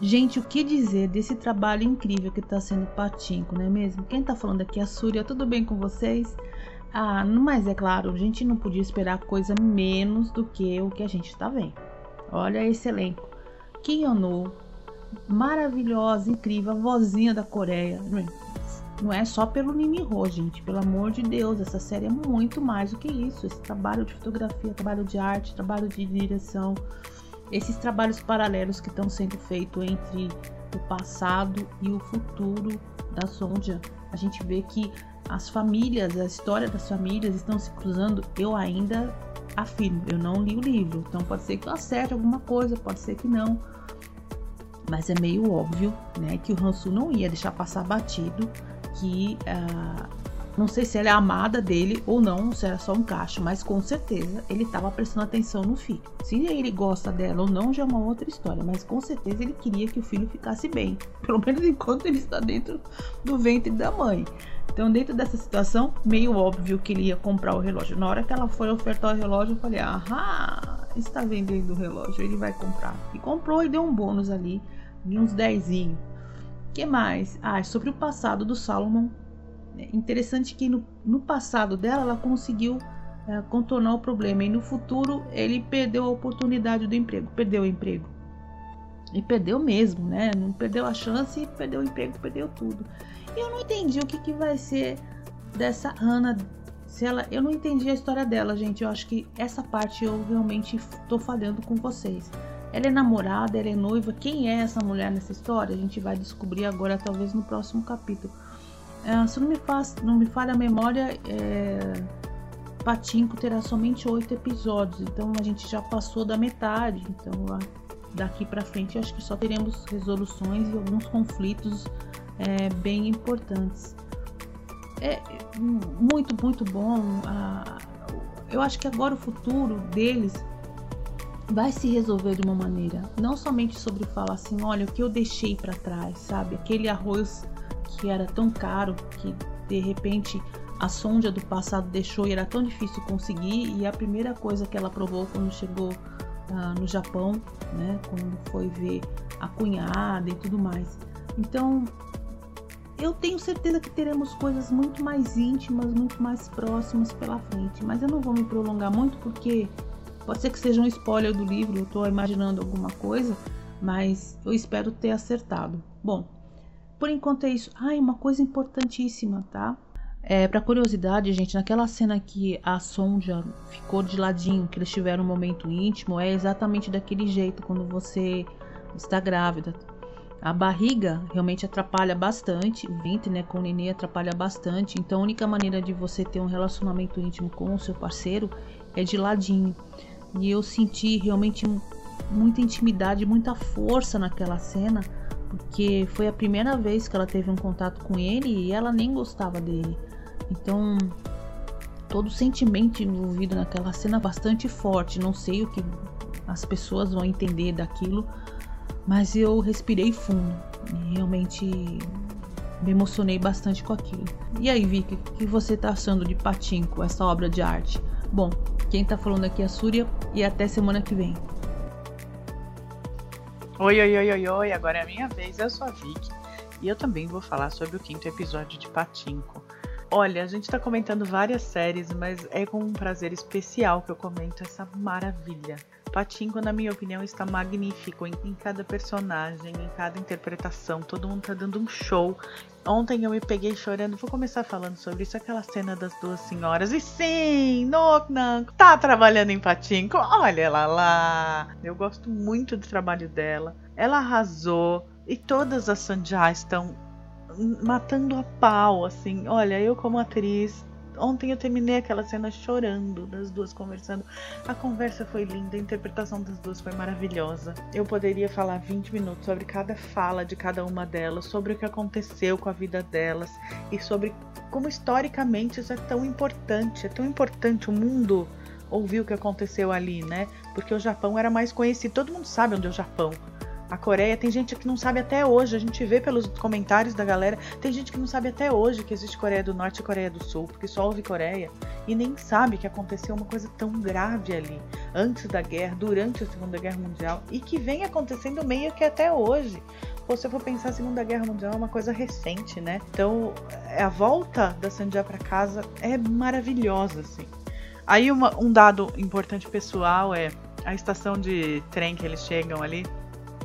Gente, o que dizer desse trabalho incrível que está sendo Patinco, não é mesmo? Quem está falando aqui é a Súria, tudo bem com vocês? Ah, mas é claro, a gente não podia esperar coisa menos do que o que a gente está vendo. Olha esse elenco. Kim Yeon maravilhosa, incrível, vozinha da Coreia. Não é só pelo Nimi Ho, gente, pelo amor de Deus, essa série é muito mais do que isso. Esse trabalho de fotografia, trabalho de arte, trabalho de direção, esses trabalhos paralelos que estão sendo feitos entre o passado e o futuro da Sonja. A gente vê que as famílias, a história das famílias estão se cruzando. Eu ainda afirmo, eu não li o livro, então pode ser que eu acerte alguma coisa, pode ser que não. Mas é meio óbvio, né, que o Hansu não ia deixar passar batido que uh, não sei se ela é amada dele ou não, se era só um cacho, mas com certeza ele estava prestando atenção no filho. Se ele gosta dela ou não já é uma outra história, mas com certeza ele queria que o filho ficasse bem, pelo menos enquanto ele está dentro do ventre da mãe. Então, dentro dessa situação, meio óbvio que ele ia comprar o relógio. Na hora que ela foi ofertar o relógio, eu falei: "Ah, está vendendo o relógio, ele vai comprar". E comprou e deu um bônus ali de uns dezinho. Que mais? Ah, sobre o passado do Salomon é interessante que no, no passado dela ela conseguiu é, contornar o problema e no futuro ele perdeu a oportunidade do emprego, perdeu o emprego. E perdeu mesmo, né? Não perdeu a chance, perdeu o emprego, perdeu tudo. E eu não entendi o que, que vai ser dessa Hannah. Se ela, eu não entendi a história dela, gente. Eu acho que essa parte eu realmente estou falhando com vocês. Ela é namorada, ela é noiva. Quem é essa mulher nessa história? A gente vai descobrir agora, talvez no próximo capítulo. É, se não me, faz, não me falha a memória, é, Patinco terá somente oito episódios, então a gente já passou da metade. Então daqui para frente acho que só teremos resoluções e alguns conflitos é, bem importantes. É muito, muito bom. eu acho que agora o futuro deles vai se resolver de uma maneira, não somente sobre falar assim, olha o que eu deixei para trás, sabe? Aquele arroz que era tão caro que de repente a sonja do passado deixou e era tão difícil conseguir e a primeira coisa que ela provou quando chegou uh, no Japão, né, quando foi ver a cunhada e tudo mais. Então, eu tenho certeza que teremos coisas muito mais íntimas, muito mais próximas pela frente, mas eu não vou me prolongar muito porque pode ser que seja um spoiler do livro, eu estou imaginando alguma coisa, mas eu espero ter acertado. Bom, por enquanto é isso. Ah, uma coisa importantíssima, tá? É, pra curiosidade, gente, naquela cena que a Sonja ficou de ladinho, que eles tiveram um momento íntimo, é exatamente daquele jeito quando você está grávida. A barriga realmente atrapalha bastante, o ventre, né, com o nenê atrapalha bastante. Então a única maneira de você ter um relacionamento íntimo com o seu parceiro é de ladinho. E eu senti realmente muita intimidade, muita força naquela cena porque foi a primeira vez que ela teve um contato com ele e ela nem gostava dele. Então, todo o sentimento envolvido naquela cena é bastante forte. Não sei o que as pessoas vão entender daquilo, mas eu respirei fundo e realmente me emocionei bastante com aquilo. E aí, Vicky, o que você tá achando de Patinco, essa obra de arte? Bom, quem tá falando aqui é a Súria e até semana que vem. Oi, oi, oi, oi, oi, agora é a minha vez, eu sou a Vicky e eu também vou falar sobre o quinto episódio de Patinco. Olha, a gente tá comentando várias séries, mas é com um prazer especial que eu comento essa maravilha. Patinco, na minha opinião, está magnífico em, em, cada personagem, em cada interpretação. Todo mundo tá dando um show. Ontem eu me peguei chorando. Vou começar falando sobre isso. Aquela cena das duas senhoras. E sim, Noknan tá trabalhando em Patinco. Olha ela lá. Eu gosto muito do trabalho dela. Ela arrasou. E todas as Sanjá estão matando a pau, assim. Olha, eu como atriz ontem eu terminei aquela cena chorando, das duas conversando. A conversa foi linda, a interpretação das duas foi maravilhosa. Eu poderia falar 20 minutos sobre cada fala de cada uma delas, sobre o que aconteceu com a vida delas e sobre como historicamente isso é tão importante. É tão importante o mundo ouvir o que aconteceu ali, né? Porque o Japão era mais conhecido, todo mundo sabe onde é o Japão. A Coreia tem gente que não sabe até hoje, a gente vê pelos comentários da galera, tem gente que não sabe até hoje que existe Coreia do Norte e Coreia do Sul, porque só ouve Coreia e nem sabe que aconteceu uma coisa tão grave ali, antes da guerra, durante a Segunda Guerra Mundial e que vem acontecendo meio que até hoje. Se você for pensar, a Segunda Guerra Mundial é uma coisa recente, né? Então, a volta da Sandia para casa é maravilhosa, assim. Aí, uma, um dado importante pessoal é a estação de trem que eles chegam ali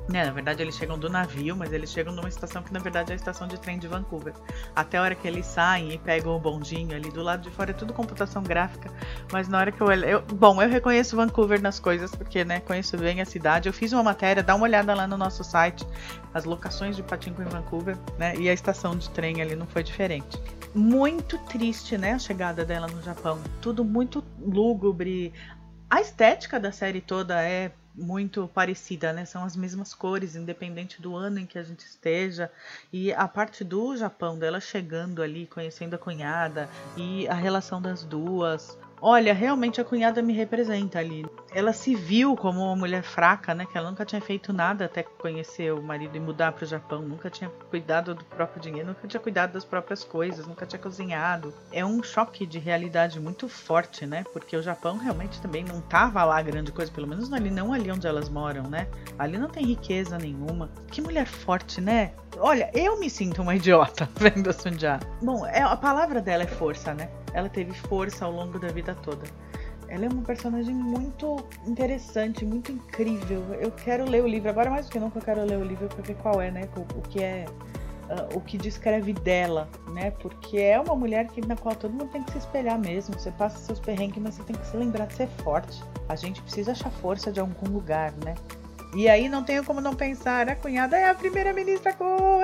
né, na verdade, eles chegam do navio, mas eles chegam numa estação que na verdade é a estação de trem de Vancouver. Até a hora que eles saem e pegam o bondinho ali do lado de fora é tudo computação gráfica. Mas na hora que eu, eu bom, eu reconheço Vancouver nas coisas porque, né, conheço bem a cidade. Eu fiz uma matéria, dá uma olhada lá no nosso site, as locações de patinco em Vancouver, né, e a estação de trem ali não foi diferente. Muito triste, né, a chegada dela no Japão. Tudo muito lúgubre. A estética da série toda é muito parecida, né? São as mesmas cores, independente do ano em que a gente esteja. E a parte do Japão, dela chegando ali, conhecendo a cunhada e a relação das duas, Olha, realmente a cunhada me representa ali. Ela se viu como uma mulher fraca, né? Que ela nunca tinha feito nada até conhecer o marido e mudar para o Japão. Nunca tinha cuidado do próprio dinheiro, nunca tinha cuidado das próprias coisas, nunca tinha cozinhado. É um choque de realidade muito forte, né? Porque o Japão realmente também não tava lá grande coisa, pelo menos ali não ali onde elas moram, né? Ali não tem riqueza nenhuma. Que mulher forte, né? Olha, eu me sinto uma idiota vendo a Sunja. Bom, é, a palavra dela é força, né? Ela teve força ao longo da vida toda. Ela é uma personagem muito interessante, muito incrível. Eu quero ler o livro, agora mais do que nunca eu quero ler o livro para ver qual é, né? O, o que é. Uh, o que descreve dela, né? Porque é uma mulher que, na qual todo mundo tem que se espelhar mesmo. Você passa seus perrengues, mas você tem que se lembrar de ser forte. A gente precisa achar força de algum lugar, né? E aí não tenho como não pensar, a cunhada é a primeira ministra com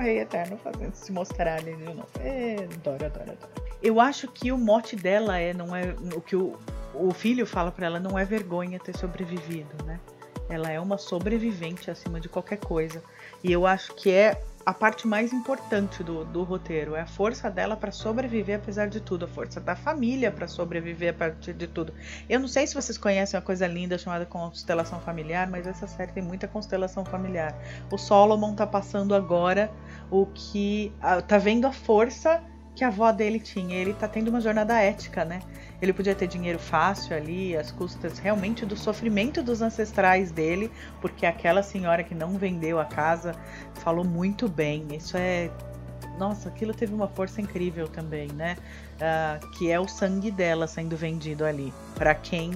rei eterno fazendo se mostrar ali de novo. É, adoro, adoro, adoro. Eu acho que o mote dela é, não é o que o, o filho fala para ela, não é vergonha ter sobrevivido, né? Ela é uma sobrevivente acima de qualquer coisa. E eu acho que é a parte mais importante do, do roteiro. É a força dela para sobreviver apesar de tudo. A força da família para sobreviver a partir de tudo. Eu não sei se vocês conhecem uma coisa linda chamada constelação familiar, mas essa série tem muita constelação familiar. O Solomon tá passando agora o que. tá vendo a força que a avó dele tinha. Ele tá tendo uma jornada ética, né? Ele podia ter dinheiro fácil ali, às custas realmente do sofrimento dos ancestrais dele, porque aquela senhora que não vendeu a casa falou muito bem. Isso é. Nossa, aquilo teve uma força incrível também, né? Uh, que é o sangue dela sendo vendido ali, para quem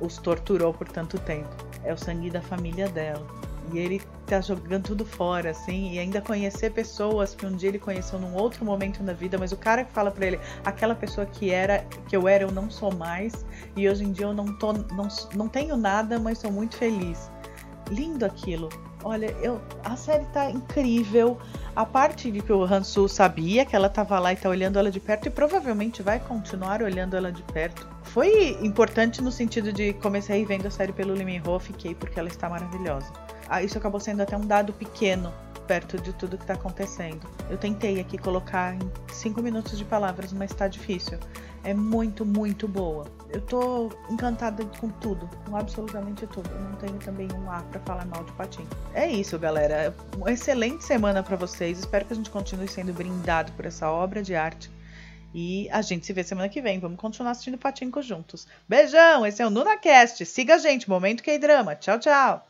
os torturou por tanto tempo. É o sangue da família dela. E ele tá jogando tudo fora, assim, e ainda conhecer pessoas que um dia ele conheceu num outro momento da vida, mas o cara que fala para ele, aquela pessoa que era, que eu era, eu não sou mais, e hoje em dia eu não tô, não, não tenho nada, mas sou muito feliz. Lindo aquilo. Olha, eu, a série tá incrível. A parte de que o Hansu sabia que ela tava lá e tá olhando ela de perto e provavelmente vai continuar olhando ela de perto. Foi importante no sentido de comecei vendo a série pelo Lee Min-ho, fiquei porque ela está maravilhosa. Ah, isso acabou sendo até um dado pequeno perto de tudo que está acontecendo. Eu tentei aqui colocar em cinco minutos de palavras, mas está difícil. É muito, muito boa. Eu tô encantada com tudo, com absolutamente tudo. Eu não tenho também um ar para falar mal de patinho. É isso, galera. Uma excelente semana para vocês. Espero que a gente continue sendo brindado por essa obra de arte. E a gente se vê semana que vem. Vamos continuar assistindo Patinco juntos. Beijão! Esse é o NunaCast. Siga a gente. Momento que é drama. Tchau, tchau.